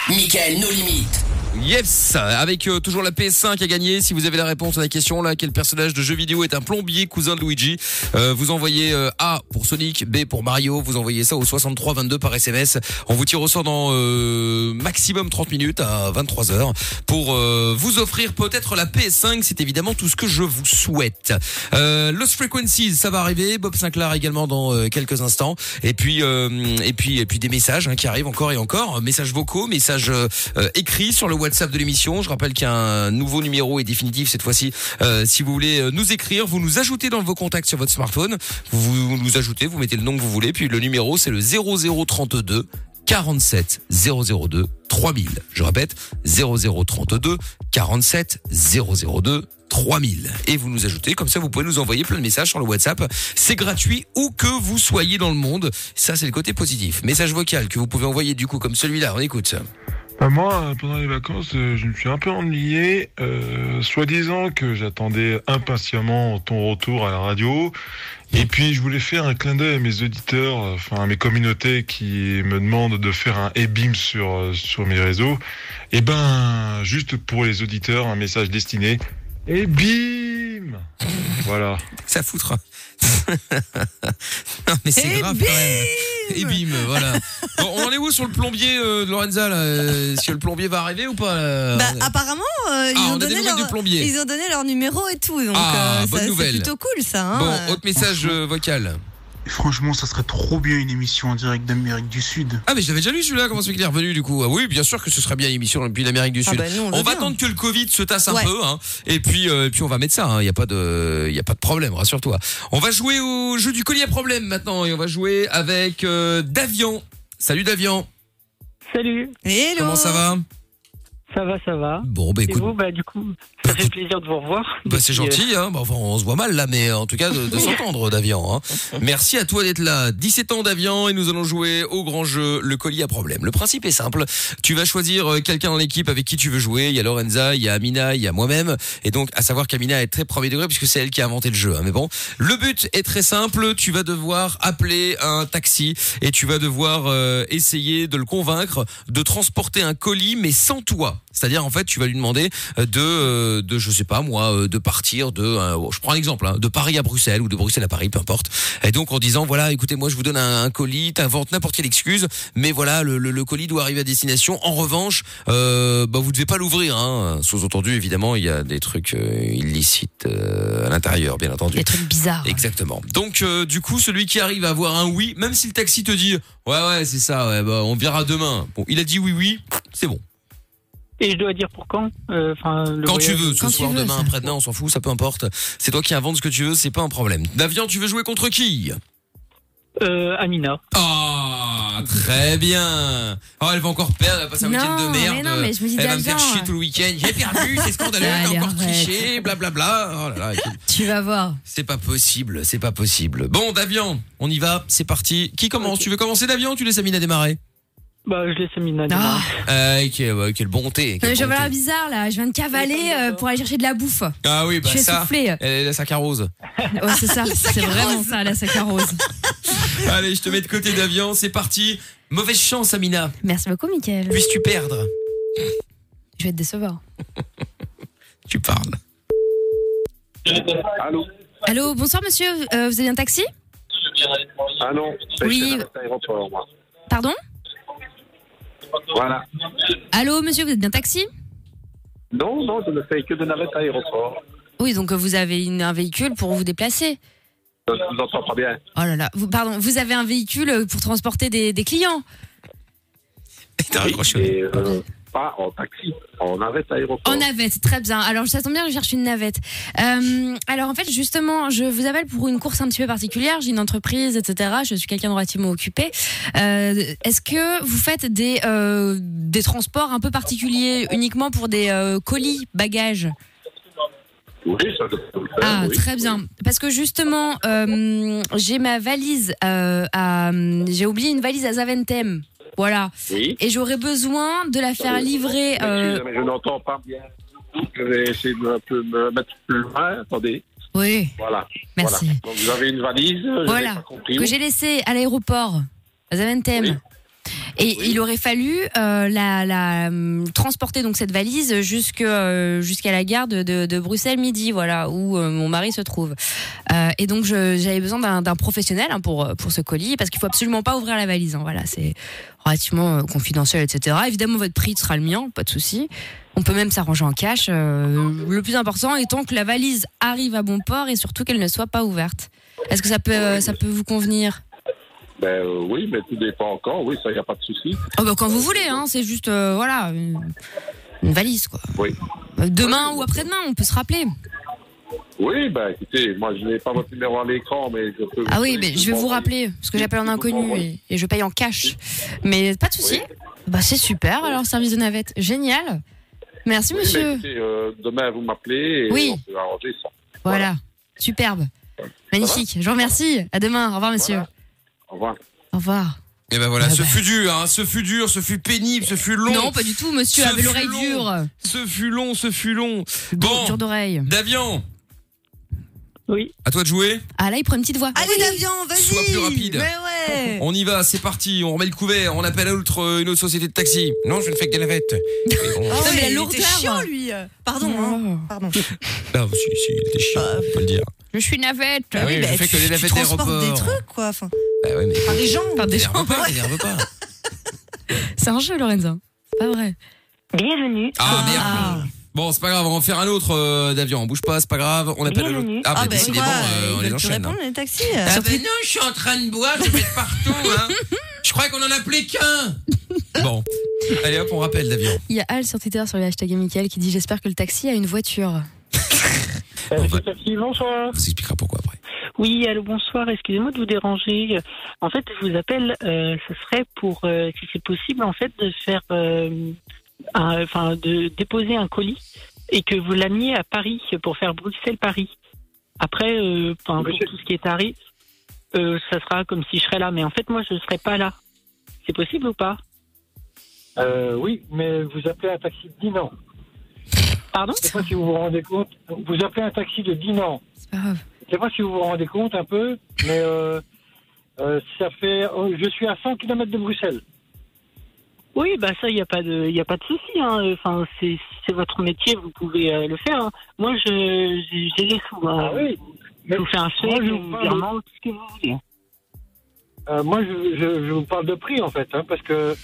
Michael No Limites. Yes, avec euh, toujours la PS5 à gagner. Si vous avez la réponse à la question là, quel personnage de jeu vidéo est un plombier cousin de Luigi Euh, Vous envoyez euh, A pour Sonic, B pour Mario. Vous envoyez ça au 63 22 par SMS. On vous tire au sort dans euh, maximum 30 minutes à 23 h pour euh, vous offrir peut-être la PS5. C'est évidemment tout ce que je vous souhaite. Euh, Lost Frequencies, ça va arriver. Bob Sinclair également dans quelques instants. Et puis et puis et puis des messages hein, qui arrivent encore et encore. Messages vocaux, messages écrits sur le WhatsApp de l'émission. Je rappelle qu'il y a un nouveau numéro et définitif cette fois-ci. Euh, si vous voulez euh, nous écrire, vous nous ajoutez dans vos contacts sur votre smartphone. Vous, vous nous ajoutez, vous mettez le nom que vous voulez. Puis le numéro c'est le 0032 47 002 3000. Je répète 0032 47 002 3000 et vous nous ajoutez comme ça vous pouvez nous envoyer plein de messages sur le WhatsApp c'est gratuit où que vous soyez dans le monde ça c'est le côté positif message vocal que vous pouvez envoyer du coup comme celui-là on écoute Bah, moi, euh, pendant les vacances, euh, je me suis un peu ennuyé, euh, soi-disant que j'attendais impatiemment ton retour à la radio. Et puis, je voulais faire un clin d'œil à mes auditeurs, euh, enfin à mes communautés qui me demandent de faire un et-bim sur, euh, sur mes réseaux. Et ben, juste pour les auditeurs, un message destiné. Et bim Voilà. ça foutra non mais c'est grave quand même et bim voilà bon, on en est où sur le plombier euh, de Lorenza là Euh, Est-ce que le plombier va arriver ou pas là Bah, apparemment, euh, ils, Ah, on ont donné leur, ils ont donné leur numéro et tout. Donc, Ah, euh, bonne ça- c'est nouvelle. plutôt cool, ça. hein. bon autre message euh, vocal Et franchement, ça serait trop bien une émission en direct d'Amérique du Sud. Ah mais je l'avais déjà lu celui-là, comment c'est qu'il est revenu du coup Ah oui, bien sûr que ce serait bien une émission depuis l'Amérique du Ah Sud. bah, nous, on va attendre que le Covid se tasse un Ouais. peu hein, et puis euh, et puis on va mettre ça, il n'y a pas de il y a pas de problème, rassure-toi. On va jouer au jeu du collier à problème maintenant et on va jouer avec euh, Davian. Salut Davian. Salut. Hello. Comment ça va? Ça va, ça va. Bon bah Et écoute, vous, bah, du coup, ça fait plaisir de vous revoir. bah, c'est Depuis, gentil hein. Bah, enfin, on se voit mal là mais en tout cas de, de s'entendre Davian hein. Merci à toi d'être là. 17 ans Davian et nous allons jouer au grand jeu le collier à problème. Le principe est simple, tu vas choisir euh, quelqu'un dans l'équipe avec qui tu veux jouer, il y a Lorenza, il y a Amina, il y a moi-même et donc à savoir qu'Amina est très premier degré puisque c'est elle qui a inventé le jeu hein. mais bon, le but est très simple, tu vas devoir appeler un taxi et tu vas devoir euh, essayer de le convaincre de transporter un colis mais sans toi. C'est-à-dire en fait, tu vas lui demander euh, de euh, de je sais pas moi euh, de partir de euh, je prends un exemple hein, de Paris à Bruxelles ou de Bruxelles à Paris peu importe. Et donc en disant voilà, écoutez moi je vous donne un, un colis, t'inventes n'importe quelle excuse, mais voilà le, le, le colis doit arriver à destination. En revanche, euh, bah vous devez pas l'ouvrir hein. Sous-entendu évidemment, il y a des trucs illicites à l'intérieur bien entendu. Des trucs bizarres. Exactement. Donc euh, du coup, celui qui arrive à avoir un oui, même si le taxi te dit ouais ouais c'est ça, ouais, bah, on verra demain. Bon, il a dit oui oui, c'est bon. Et je dois dire pour quand Euh, le Quand tu veux, ce soir, demain, après-demain, on s'en fout, ça peu importe. C'est toi qui inventes ce que tu veux, c'est pas un problème. Davian, tu veux jouer contre qui? Euh, Amina. Ah, très bien. Oh, elle va encore perdre, elle va passer un Non, week-end de merde. mais non, mais je me dis elle va me faire chier tout le week-end. J'ai perdu, c'est scandaleux, t'as Allez, encore triché, blablabla. Oh là là, écoute, Tu vas voir. c'est pas possible, c'est pas possible. Bon, Davian, on y va, c'est parti. Qui commence? Tu veux commencer, Davian, ou tu laisses Amina démarrer Bah, je laisse Amina Ah. euh, quelle, quelle bonté. Quelle bonté. l'air bizarre là, je viens de cavaler euh, pour aller chercher de la bouffe. Ah oui, bah Je suis ça. essoufflée. Elle est la sacarose. Ouais, c'est ça, c'est vraiment ça la saccharose. Allez, je te mets de côté Davian, c'est parti. Mauvaise chance, Amina. Merci beaucoup, Mickaël. Puisses-tu perdre Je vais te décevoir. Tu parles. Allô Allô, bonsoir monsieur, Euh, vous avez un taxi? Ah non, Oui. moi. Pardon? Voilà. Allô, monsieur, vous êtes bien taxi? Non, non, je ne fais que de navette à l'aéroport. Oui, donc euh, vous avez une- un véhicule pour vous déplacer. Je vous entends pas bien. Oh là là, vous, pardon, vous avez un véhicule euh, pour transporter des, des clients? Et, euh, pas en taxi, en navette à l'aéroport. En navette, très bien. Alors, ça tombe bien, je cherche une navette. Euh, alors, en fait, justement, je vous appelle pour une course un petit peu particulière. J'ai une entreprise, etc. Je suis quelqu'un de relativement occupé. Euh, Est-ce que vous faites des, euh, des transports un peu particuliers uniquement pour des euh, colis, bagages? Oui, ça le faire. Ah, oui. très bien. Parce que justement, j'ai ma valise à. J'ai oublié une valise à Zaventem. Voilà. Oui. Et j'aurais besoin de la faire livrer. euh, Excusez, mais je n'entends pas bien. Je vais essayer de me, un peu me mettre plus loin. Attendez. Oui. Voilà. Merci. Voilà. Donc vous avez une valise. je n'ai Voilà, pas compris. que j'ai laissé à l'aéroport, à Zaventem. Et il aurait fallu euh, la, la hum, transporter donc cette valise jusque euh, jusqu'à la gare de, de, de Bruxelles midi, voilà où euh, mon mari se trouve. Euh, et donc j'avais besoin d'un professionnel hein, pour pour ce colis parce qu'il faut absolument pas ouvrir la valise. hein, voilà, c'est relativement euh, confidentiel, etc. Évidemment votre prix sera le mien, pas de souci. On peut même s'arranger en cash. euh, le plus important étant que la valise arrive à bon port et surtout qu'elle ne soit pas ouverte. Est-ce que ça peut euh, ça peut vous convenir? Ben euh, oui, mais tout dépend encore. Oui, ça, il n'y a pas de souci. Oh bah quand vous voulez, hein, c'est juste euh, voilà une, une valise quoi. Oui. Euh, Demain ou après-demain, on peut se rappeler. Oui, ben écoutez, moi je n'ai pas votre numéro à l'écran, mais je peux. Ah oui, mais je vais vous rappeler parce que j'appelle en inconnu et, et je paye en cash. Mais pas de souci. Bah c'est super alors service de navette, génial. Merci Oui, monsieur. écoutez, euh, demain vous m'appelez et Oui. on peut arranger ça. Voilà, superbe, magnifique. Je vous remercie. À demain. Au revoir monsieur. Au revoir. Au revoir. Et ben voilà, ce fut dur, hein, ce fut dur, ce fut pénible, ce fut long. Non, pas du tout, monsieur Ce avait l'oreille dure. Ce fut long, ce fut long. Bon, Dur d'oreille. Davian. Oui. À toi de jouer. Ah là, il prend une petite voix. Allez, Davian, vas-y. Sois plus rapide. Mais ouais. On y va, c'est parti, on remet le couvert, on appelle autre, euh, une autre société de taxi. Non, je ne fais que des navettes. Ah ouais, mais la il était lourdeur. chiant, lui. Pardon, hein. Pardon. Ah, si, si, il était chiant, on peut le dire. Je suis navette. Ah oui, je fais que les navettes d'aéroport. des trucs, quoi. Enfin, Bah ouais, mais. par des gens. Par des gens. T'énerve pas, t'énerve pas. C'est un jeu, Lorenzo. C'est pas vrai. Bienvenue. Ah merde. Bon, c'est pas grave, on va en faire un autre euh, d'avion. On bouge pas, c'est pas grave. On appelle l'autre. Bienvenue. Ah, bah, Ah, bah, décidément, quoi, euh, on les enchaîne. répondre, hein. les taxis. Ah, bah non, je suis en train de boire, je vais de partout. Hein. Je croyais qu'on en appelait qu'un. Bon. Allez hop, on rappelle d'avion. Il y a Al sur Twitter sur le hashtag Michael qui dit J'espère que le taxi a une voiture. On va- Taxi, bonsoir. on vous expliquera pourquoi après. Oui, allô, bonsoir. Excusez-moi de vous déranger. En fait, je vous appelle. Euh, ce serait pour, euh, si c'est possible, en fait, de faire, euh, enfin, de déposer un colis et que vous l'ameniez à Paris pour faire Bruxelles-Paris. Après, euh, pour tout ce qui est tarif, euh, ça sera comme si je serais là. Mais en fait, moi, je ne serais pas là. C'est possible ou pas? Euh, oui, mais vous appelez un taxi de Dinan. Pardon Je sais pas si vous vous rendez compte. Vous appelez un taxi de Dinan. C'est pas grave. Je sais pas si vous vous rendez compte un peu, mais euh, euh, ça fait. euh, je suis à 100 km de Bruxelles. Oui, bah ça, il n'y a pas de, il a pas de souci. Hein. Enfin, c'est, c'est votre métier, vous pouvez euh, le faire. hein. Moi, je, j'ai, les sous. Hein. Ah oui. Je vous fais un chèque, Moi, je un vous virement, tout ce que vous voulez. Euh, moi, je, je, je vous parle de prix en fait, parce que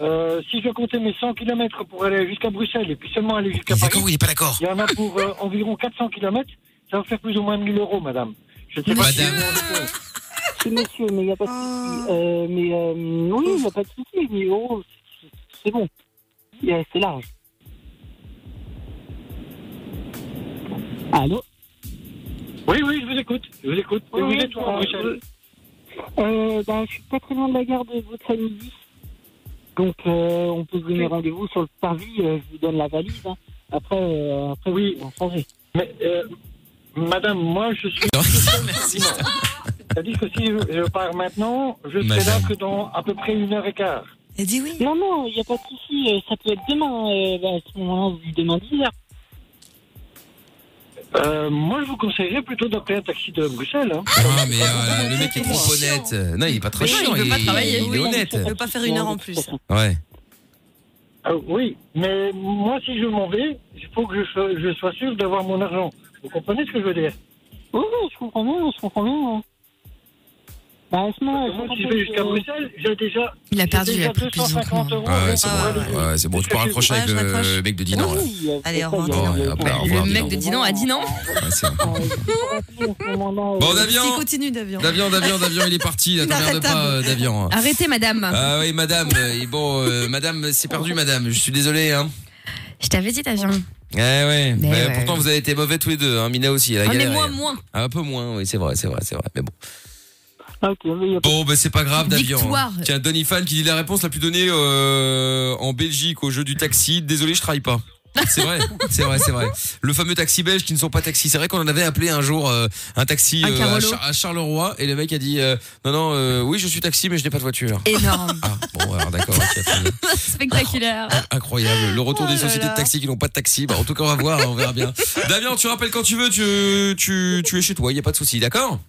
euh, si je comptais mes 100 km pour aller jusqu'à Bruxelles et puis seulement aller jusqu'à Paris, il est pas d'accord. il y en a pour euh, environ 400 km. Ça va faire plus ou moins 1000 euros, madame. Je ne sais pas si Madame. rendez compte. C'est monsieur, mais il n'y a pas de souci. Euh, mais euh, oui, il n'y a pas de souci. Mais oh, c'est, bon. Il y a- C'est large. Allô? Oui, oui, je vous écoute. Je vous écoute. Et vous Oui, êtes où à euh, Bruxelles? euh, bah, Je suis pas très loin de la gare de Bruxelles midi. Donc, euh, on peut se donner rendez-vous sur le parvis. euh, je vous donne la valise. hein. Après, euh, après Oui. on va changer. Mais, euh, madame, moi, je suis. Merci. C'est-à-dire que si je, je pars maintenant, je serai Madame. là que dans à peu près une heure et quart. Elle dit oui. Non, non, il n'y a pas de souci. euh, Ça peut être demain. euh, bah, à ce moment-là, on se dit demain 10 heures. Euh, moi, je vous conseillerais plutôt d'appeler un taxi de Bruxelles. Hein. Ah, mais euh, le mec est trop honnête. Non, il est pas très Mais non, chiant. il veut pas travailler. Il est Oui, honnête. Il veut pas faire une heure en plus. Ouais. Euh, oui, mais moi, si je m'en vais, il faut que je sois, je sois sûr d'avoir mon argent. Vous comprenez ce que je veux dire? Oui, oui, je comprends bien, je comprends bien. Bah, sinon, Moi, si je vais jusqu'à Bruxelles, j'ai déjà. Il a perdu, il a plus de 250 euros. Ah ouais, c'est aller- bon. Ouais, c'est bon, tu peux raccrocher Ouais, avec le mec de Dinan. là. Allez, au revoir. Bon, ouais, hop là, au revoir, Le Dinan. mec de Dinan a dit non. Ouais, bon. Bon, Davian, continue, Davian. Davian, Davian, Davian, il est parti. T'emmerdes pas, euh, Davian. Arrêtez, madame. Ah oui, madame. et bon, euh, madame, c'est perdu, madame. Je suis désolé, hein. Je t'avais dit, Davian. Eh ouais. Mais Mais ouais. Pourtant, vous avez été mauvais tous les deux, hein. Mina aussi, elle a Ah, mais galéré. moi, moins. Ah, Un peu moins, oui, c'est vrai, c'est vrai, c'est vrai. Mais bon. Ah, Bon, bah c'est pas grave, Davian. Victoire. Tiens, Donny Fan qui dit la réponse la plus donnée euh, en Belgique au jeu du taxi. Désolé, je travaille pas. C'est vrai, c'est vrai, c'est vrai. Le fameux taxi belge qui ne sont pas taxis. C'est vrai qu'on en avait appelé un jour euh, un taxi Un euh, à, Carolo. Char- à Charleroi et le mec a dit euh, non non euh, oui je suis taxi mais je n'ai pas de voiture. Énorme. Ah bon alors d'accord. Spectaculaire. incroyable le retour Oh des sociétés là. de taxi qui n'ont pas de taxi. Bah, en tout cas on va voir on verra bien. Damien tu rappelles quand tu veux tu tu tu es chez toi il y a pas de souci d'accord?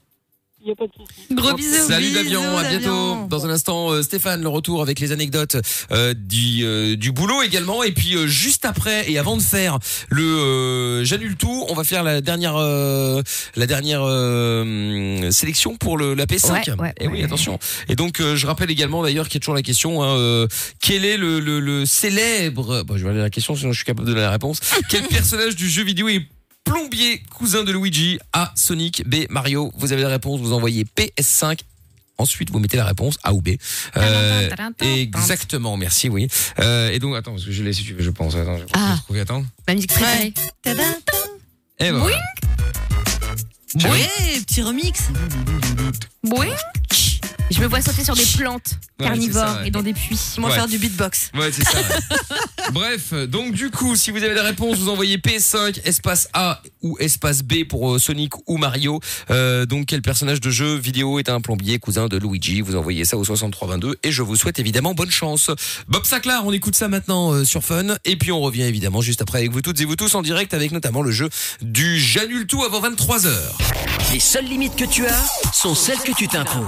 Y a pas de souci. Gros bisous. Salut Bisous, Davian, à bientôt. Dans un instant, euh, Stéphane, le retour avec les anecdotes euh, du, euh, du boulot également. Et puis euh, juste après et avant de faire le euh, j'annule tout, on va faire la dernière euh, la dernière euh, sélection pour le la P5. Ouais, ouais, et oui, ouais. attention. Et donc euh, je rappelle également d'ailleurs qu'il y a toujours la question hein, euh, quel est le, le, le célèbre bon, je vais aller à la question sinon je suis capable de donner la réponse. Quel personnage du jeu vidéo est plombier cousin de Luigi A Sonic B Mario Vous avez la réponse, vous envoyez PS5 Ensuite, vous mettez la réponse A ou B. Euh, exactement, merci, oui. Euh, et donc, attends, parce que je l'ai si tu veux, je pense. Attends, je vais Ah. trouver, attends. Ma musique préférée. Et ben voilà. Ouais, petit remix. Oui. Je me vois sauter sur des plantes Ouais, carnivores c'est ça, ouais. et dans des puits. Moi Ouais. faire du beatbox. Ouais, c'est ça. ouais. Bref, donc du coup, si vous avez la réponse, vous envoyez P5 espace A ou espace B pour euh, Sonic ou Mario. Euh, donc quel personnage de jeu vidéo est un plombier cousin de Luigi? Vous envoyez ça au 6322 et je vous souhaite évidemment bonne chance. Bob Saclar, on écoute ça maintenant euh, sur Fun et puis on revient évidemment juste après avec vous toutes et vous tous en direct avec notamment le jeu du J'annule tout avant 23h. Les seules limites que tu as sont celles que tu t'imposes.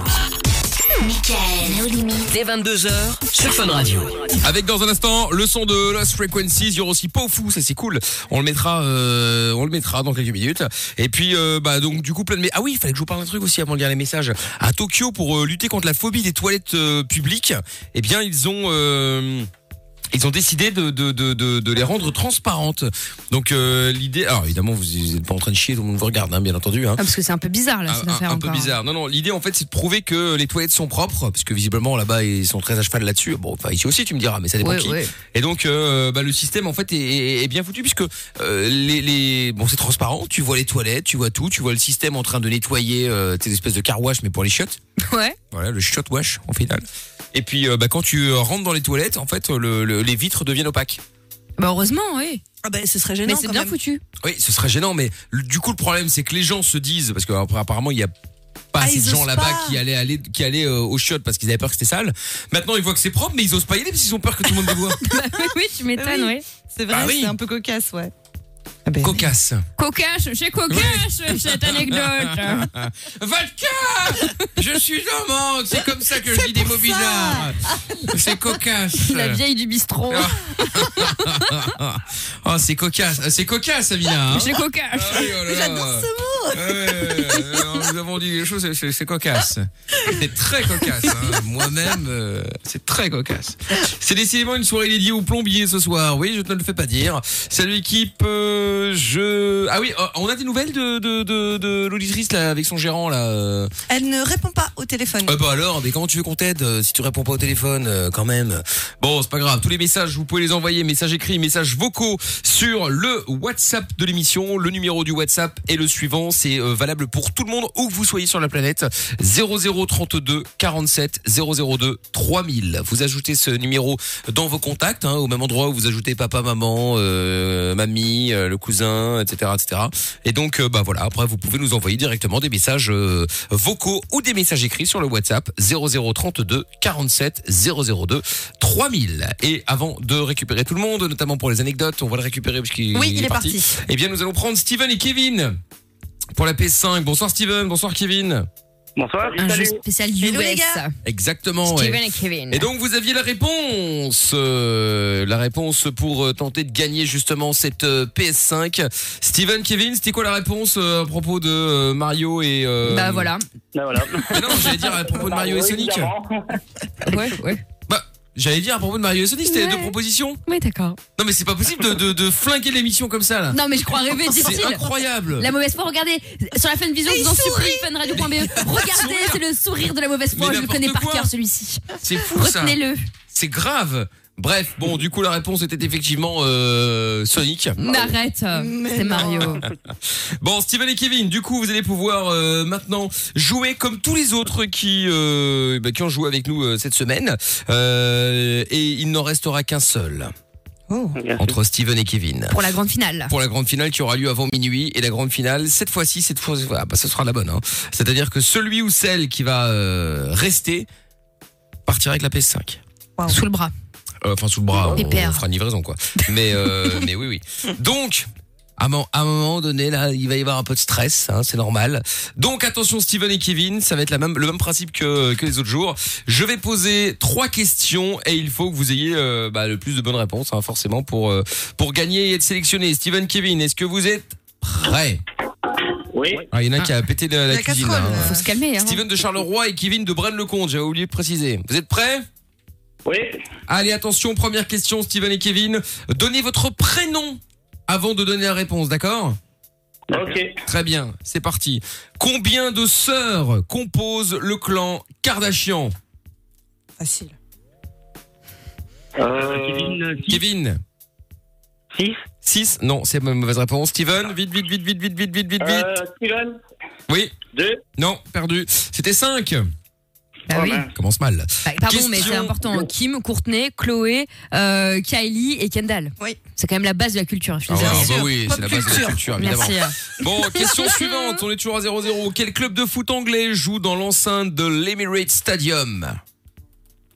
Michael, nos limites. Dès 22h sur Fun Radio. Avec dans un instant le son de Lost Frequencies, il y aura aussi Pofu, ça c'est cool. On le mettra, euh, on le mettra dans quelques minutes. Et puis euh, bah donc du coup plein de mais ah oui, il fallait que je vous parle d'un truc aussi avant de lire les messages. À Tokyo pour euh, lutter contre la phobie des toilettes euh, publiques, eh bien ils ont euh, ils ont décidé de, de, de, de, de les rendre transparentes. Donc euh, l'idée, alors évidemment vous n'êtes pas en train de chier, tout le monde vous regarde, hein, bien entendu. Hein. Ah, parce que c'est un peu bizarre là, Un- cette un, affaire un peu encore. bizarre. Non, non. L'idée, en fait, c'est de prouver que les toilettes sont propres, parce que visiblement là-bas ils sont très à cheval là-dessus. Bon, enfin ici aussi, tu me diras, mais ça dépend Ouais, qui. ouais. Et donc, euh, bah, le système, en fait, est, est- est bien foutu puisque euh, les, les, bon, c'est transparent. Tu vois les toilettes, tu vois tout, tu vois le système en train de nettoyer euh, tes espèces de car wash, mais pour les chiottes. Ouais. Voilà, le shot wash en final. Et puis, euh, bah, quand tu euh, rentres dans les toilettes, en fait, le- le- les vitres deviennent opaques. Bah heureusement, oui. Ah ben ce serait gênant Mais c'est quand bien même. foutu. Oui, ce serait gênant, mais le- du coup, le problème, c'est que les gens se disent, parce que après, apparemment, il y a pas Ah, assez ils de gens osent là-bas pas. qui allaient aller, qui allaient euh, au shot parce qu'ils avaient peur que c'était sale. Maintenant, ils voient que c'est propre, mais ils osent pas y aller parce qu'ils ont peur que tout le monde les voit. Bah oui, tu m'étonnes, Oui. oui. C'est vrai, Ah oui. c'est un peu cocasse, ouais. Ah ben, Cocasse. Cocache, j'ai cocache cette anecdote. Vodka Je suis en manque, c'est comme ça que je dis des mots bizarres. C'est cocasse. La vieille du bistrot. oh, c'est cocasse. C'est cocasse, Amina. hein. J'ai cocache. Ah oui, oh. J'adore ce mot. Ouais, ouais, nous avons dit des choses, c'est- cocasse. C'est très cocasse. hein. Moi-même, euh, c'est très cocasse. C'est décidément une soirée dédiée aux plombiers ce soir. Oui, je ne le fais pas dire. Salut l'équipe. euh, je. Ah oui, euh, on a des nouvelles de de de, de l'auditrice là avec son gérant là. euh. Elle ne répond pas au téléphone. Ah bah alors, mais comment tu veux qu'on t'aide euh, si tu réponds pas au téléphone euh, quand même? Bon, c'est pas grave. Tous les messages, vous pouvez les envoyer, messages écrits, messages vocaux sur le WhatsApp de l'émission. Le numéro du WhatsApp est le suivant. C'est euh, valable pour tout le monde où que vous soyez sur la planète. 0032 47 002 3000. Vous ajoutez ce numéro dans vos contacts, hein, au même endroit où vous ajoutez papa, maman, euh, mamie, euh, le cousin, etc., etc. Et donc, euh, bah voilà. Après, vous pouvez nous envoyer directement des messages euh, vocaux ou des messages écrits sur le WhatsApp 0032 47 002 3000. Et avant de récupérer tout le monde, notamment pour les anecdotes, on va le récupérer parce qu'il Oui, il est parti. Eh bien, nous allons prendre Steven et Kevin pour la PS5. Bonsoir Steven, bonsoir Kevin. Bonsoir. Un jeu spécial Hello, les US. gars. Exactement. ouais. Steven et Kevin. Et donc vous aviez la réponse, euh, la réponse pour euh, tenter de gagner justement cette euh, PS5. Steven, Kevin, c'était quoi la réponse euh, à propos de euh, Mario et euh, Bah voilà. Ben voilà. Mais non, j'allais dire à propos de Mario et Sonic. Ouais, ouais. J'allais dire à propos de Mario et Sonic, c'était les deux propositions. Ouais, d'accord. Non mais c'est pas possible de, de, de flinguer l'émission comme ça là. Non, mais je crois rêver, C'est incroyable. La mauvaise foi, regardez, sur la Fun Vision, je vous en supplie, funradio.be. Regardez, c'est le sourire de la mauvaise foi, Mais je le connais par cœur celui-ci. C'est fou ça. Retenez-le. C'est grave. Bref, bon, du coup la réponse était effectivement euh, Sonic. Arrête, c'est Mario. Bon, Steven et Kevin, du coup, vous allez pouvoir euh, maintenant jouer comme tous les autres qui euh, bah, qui ont joué avec nous euh, cette semaine. Euh, et il n'en restera qu'un seul Oh. entre Steven et Kevin. Pour la grande finale. Pour la grande finale qui aura lieu avant minuit et la grande finale cette fois-ci, cette fois, ah, bah, ce sera la bonne. Hein. C'est-à-dire que celui ou celle qui va euh, rester partira avec la PS5. Sous le bras. Euh, Enfin sous le bras, on, on fera une livraison quoi. Mais euh, mais oui oui. Donc à un moment- donné là, il va y avoir un peu de stress, hein, c'est normal. Donc attention Steven et Kevin, ça va être la même le même principe que que les autres jours. Je vais poser trois questions et il faut que vous ayez euh, bah, le plus de bonnes réponses hein, forcément pour euh, pour gagner et être sélectionné. Steven, Kevin, est-ce que vous êtes prêts? Oui. Ah, il y en a un qui a pété de la, La cuisine. là, hein. Faut se calmer, hein. Steven de Charleroi et Kevin de Braine-le-Comte, j'avais oublié de préciser. Vous êtes prêts? Oui. Allez, attention, première question, Steven et Kevin. Donnez votre prénom avant de donner la réponse, d'accord? Ok. Très bien, c'est parti. Combien de sœurs composent le clan Kardashian? Facile. Euh, Kevin, Kevin 6. 6 Non, c'est ma mauvaise réponse. Steven, vite, vite, vite, vite, vite, vite, vite, vite, vite. Euh, Steven, Oui 2. Non, perdu. C'était 5 Bah oui. Commence mal. Bah, pardon, mais Question- c'est important. Kim, Courtney, Chloé, euh, Kylie et Kendall. Oui. C'est quand même la base de la culture. Je suis Ah ouais, ah bah oui, c'est la base de la culture, évidemment. Merci. Bon, question suivante. On est toujours à 0-0. Quel club de foot anglais joue dans l'enceinte de l'Emirates Stadium?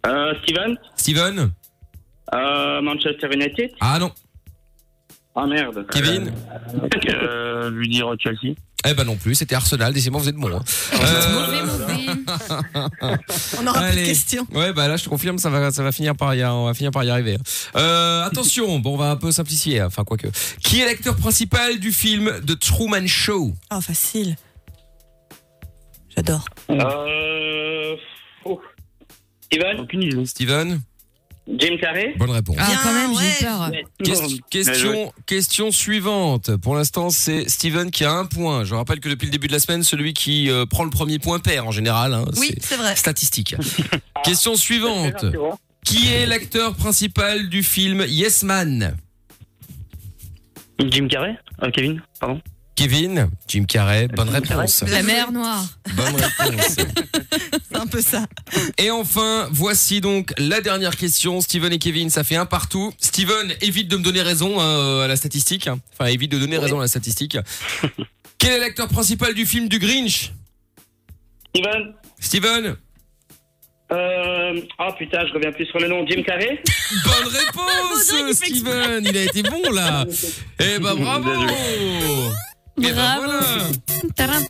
Euh, Steven, Steven? Euh, Manchester United? Ah non. Ah merde. Kevin? Euh, lui dire Chelsea. Eh ben non plus, c'était Arsenal. Décidément, vous êtes bon. hein. Mauvais, mauvais. On aura plus de questions. Ouais, bah là, je te confirme, ça va, ça va finir par y, on va finir par y arriver. Euh, attention, bon, on va un peu simplifier, hein, enfin quoique. Qui est l'acteur principal du film The Truman Show? Oh, facile. J'adore. Euh, oh. Steven, Aucune idée. Steven? Jim Carrey. Bonne réponse. Ah, quand même, j'ai peur. Question, question, question suivante. Pour l'instant, c'est Steven qui a un point. Je rappelle que depuis le début de la semaine, celui qui euh, prend le premier point perd en général. hein. Oui, c'est vrai. statistique. question suivante. Qui est l'acteur principal du film Yes Man? Jim Carrey? Euh, Kevin, pardon? Kevin, Jim Carrey, bonne réponse. La mer noire. Bonne réponse. C'est un peu ça. Et enfin, voici donc la dernière question. Steven et Kevin, ça fait un partout. Steven, évite de me donner raison hein, à la statistique. Enfin, évite de donner raison à la statistique. Quel est l'acteur principal du film du Grinch? Steven. Steven Euh, ah putain, je reviens plus sur le nom. Jim Carrey? Bonne réponse, Steven. Il a été bon là. Eh ben bravo. Eh ben Bravo. voilà. Tarantam.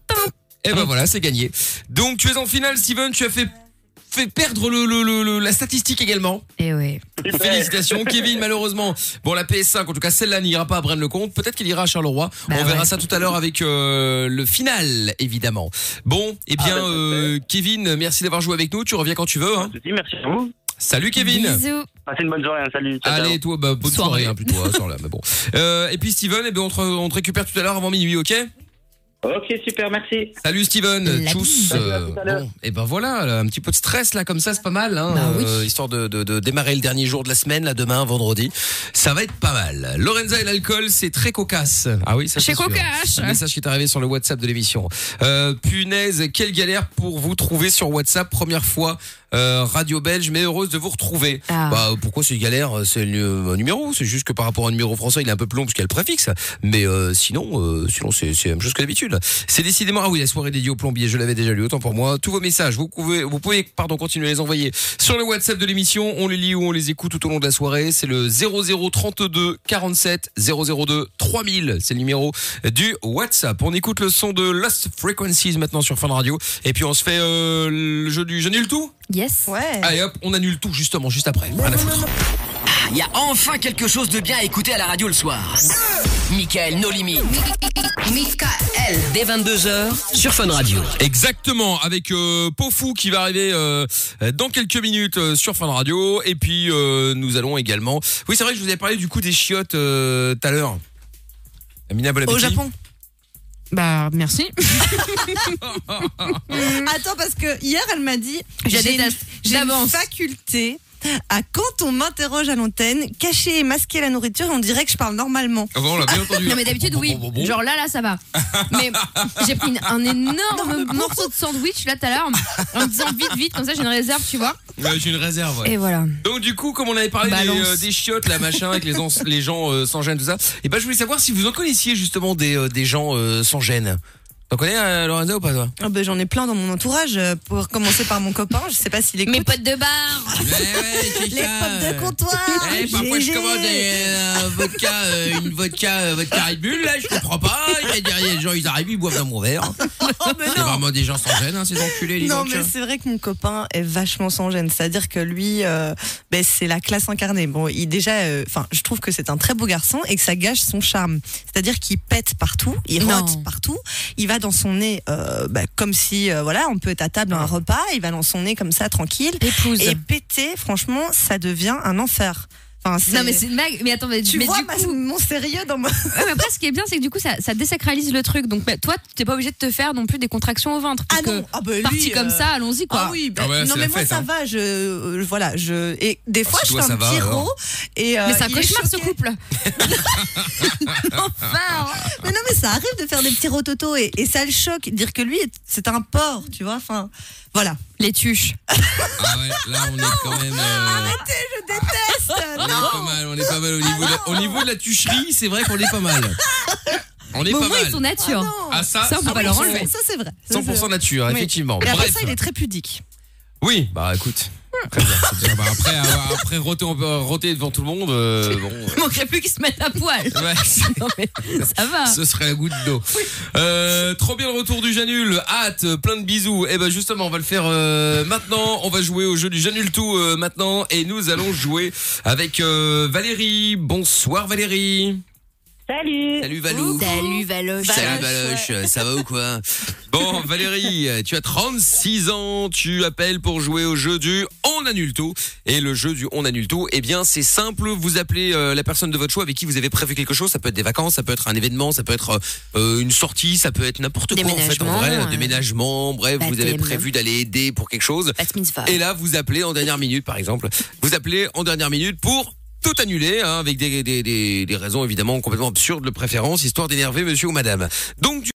Eh ben voilà, c'est gagné. Donc tu es en finale, Steven. Tu as fait fait perdre le, le- le- le- la statistique également. Eh ouais. Félicitations, Kevin. Malheureusement, bon la PS5, en tout cas celle-là n'ira pas à Braine-le-Comte. Peut-être qu'elle ira à Charleroi. Bah On verra ouais. ça tout à l'heure avec euh, le final, évidemment. Bon, eh bien, Ah, bah, euh, Kevin, merci d'avoir joué avec nous. Tu reviens quand tu veux. Hein. Merci à vous. Salut, Kevin. Bisous. Passez une bonne journée. hein. Salut. Ciao, Allez, ciao. toi, bah, bonne soirée, Soirée. hein, plutôt, hein, sur là, mais bon. Euh, et puis Steven, eh ben, on, te, on te récupère tout à l'heure avant minuit, ok? Ok, super, merci. Salut Steven, La tchuss. Euh, bon, et ben voilà, là, un petit peu de stress là, comme ça, c'est pas mal, hein, Bah oui. euh, histoire de, de, de démarrer le dernier jour de la semaine, là, demain, vendredi. Ça va être pas mal. Lorenza et l'alcool, c'est très cocasse. Ah oui, ça Chez c'est sûr. Cocache. Un message qui est arrivé sur le WhatsApp de l'émission. Euh, punaise, quelle galère pour vous trouver sur WhatsApp. Première fois euh, radio belge, mais heureuse de vous retrouver. Ah. Bah pourquoi c'est galère C'est le un numéro, c'est juste que par rapport au numéro français, il est un peu plus long parce qu'il y a le préfixe. Mais euh, sinon, euh, sinon c'est c'est la même chose que d'habitude. C'est décidément ah oui la soirée dédiée au plombier, je l'avais déjà lu autant pour moi. Tous vos messages, vous pouvez vous pouvez pardon continuer à les envoyer sur le WhatsApp de l'émission. On les lit ou on les écoute tout au long de la soirée. C'est le 0032 47 002 3000. C'est le numéro du WhatsApp. On écoute le son de Lost Frequencies maintenant sur Fun Radio. Et puis on se fait euh, le jeu du j'annule tout? Yes. Ouais. Allez hop, on annule tout justement juste après. Rien à foutre. Il y a enfin quelque chose de bien à écouter à la radio le soir. Michael, nos limites. Michael. Dès 22h sur Fun Radio. Exactement, avec euh, Pofou qui va arriver euh, dans quelques minutes euh, sur Fun Radio. Et puis euh, nous allons également. Oui, c'est vrai que je vous avais parlé du coup des chiottes euh, tout à l'heure. Amina Au. Japon. Bah merci. Attends, parce que hier, elle m'a dit j'ai une, j'ai une faculté à quand on m'interroge à l'antenne, cacher et masquer la nourriture, on dirait que je parle normalement. Ah bon, on l'a bien entendu. Non mais d'habitude oui. Genre là là ça va. Mais j'ai pris une- un énorme morceau de sandwich là tout à l'heure en me disant vite vite comme ça j'ai une réserve tu vois. Ouais, J'ai une réserve. ouais. Et voilà. Donc du coup, comme on avait parlé des, Balance. euh, des chiottes, là, machin, avec les, ans- les gens euh, sans gêne, tout ça, et ben je voulais savoir si vous en connaissiez justement des, euh, des gens euh, sans gêne. T'en connais euh, Lorenza ou pas toi Ah ben, J'en ai plein dans mon entourage, euh, pour commencer par mon copain, je sais pas s'il écoute. Mes potes de bar. Les potes de comptoir Eh, parfois je GG. commande euh, un vodka, euh, une vodka, euh, vodka Red Bull, là, je comprends pas. Il y a les gens, ils arrivent, ils boivent dans mon verre. Oh, C'est vraiment des gens sans gêne, hein, ces enculés, les Non, donc. mais c'est vrai que mon copain est vachement sans gêne. C'est-à-dire que lui, euh, ben, c'est la classe incarnée. Bon, il déjà, euh, enfin, je trouve que c'est un très beau garçon et que ça gâche son charme. C'est-à-dire qu'il pète partout, il Non. rote partout, il va dans son nez euh, ben, comme si, euh, voilà, on peut être à table à un repas, il va dans son nez comme ça, tranquille. Épouse. Et péter, franchement, ça devient un enfer. Enfin, Non mais c'est une blague. Mais attends mais, Tu mais vois du ma- coup. mon sérieux dans ma... Ouais, mais après, ce qui est bien, c'est que du coup, ça, ça désacralise le truc. Donc, bah, toi, t'es pas obligé de te faire non plus des contractions au ventre. Ah non, que ah bah lui, parti comme euh, ça, allons-y quoi. Ah oui, bah, Ah ouais, non mais moi fête, ça hein. va, je euh, voilà, je et des fois si je toi, fais un va, petit et euh, mais c'est un cauchemar ce couple. Enfin, mais non mais ça arrive de faire des petits rototos et, et ça le choque, dire que lui c'est un porc, tu vois, enfin voilà. Les tuches. Ah ouais, là on est quand même. euh, Arrêtez, je déteste. on est pas mal, on est pas mal au niveau, de, au niveau de la tucherie, c'est vrai qu'on est pas mal. On est Bon, pas moi, mal. ils sont nature. Ah ça, Ça, on peut pas leur enlever. Ça c'est vrai. Ça, 100% c'est- nature, Oui. effectivement. Et après Bref. ça il est très pudique. Oui, bah écoute. Très bien, c'est déjà- bah, après, avoir- après roter, peut roter devant tout le monde, euh, bon. Il manquerait plus qu'ils se mettent à poil. Ouais, c'est- Non mais ça va. ce serait la goutte d'eau. Euh, trop bien le retour du Janul. Hâte, plein de bisous. Et ben justement, on va le faire euh, maintenant. On va jouer au jeu du Janul tout euh, maintenant et nous allons jouer avec euh, Valérie. Bonsoir Valérie. Salut. Salut Valou. Salut Valoche. Salut Valoche, ça va ou quoi Bon Valérie, tu as 36 ans, tu appelles pour jouer au jeu du On annule tout. Et le jeu du On annule tout, eh bien c'est simple, vous appelez euh, la personne de votre choix avec qui vous avez prévu quelque chose, ça peut être des vacances, ça peut être un événement, ça peut être euh, une sortie, ça peut être n'importe quoi en fait en vrai, un euh, déménagement, bref, vous avez prévu d'aller aider pour quelque chose. Et là, vous appelez en dernière minute, par exemple. Vous appelez en dernière minute pour tout annuler, hein, avec des, des, des, des raisons évidemment complètement absurdes de préférence, histoire d'énerver monsieur ou madame. Donc,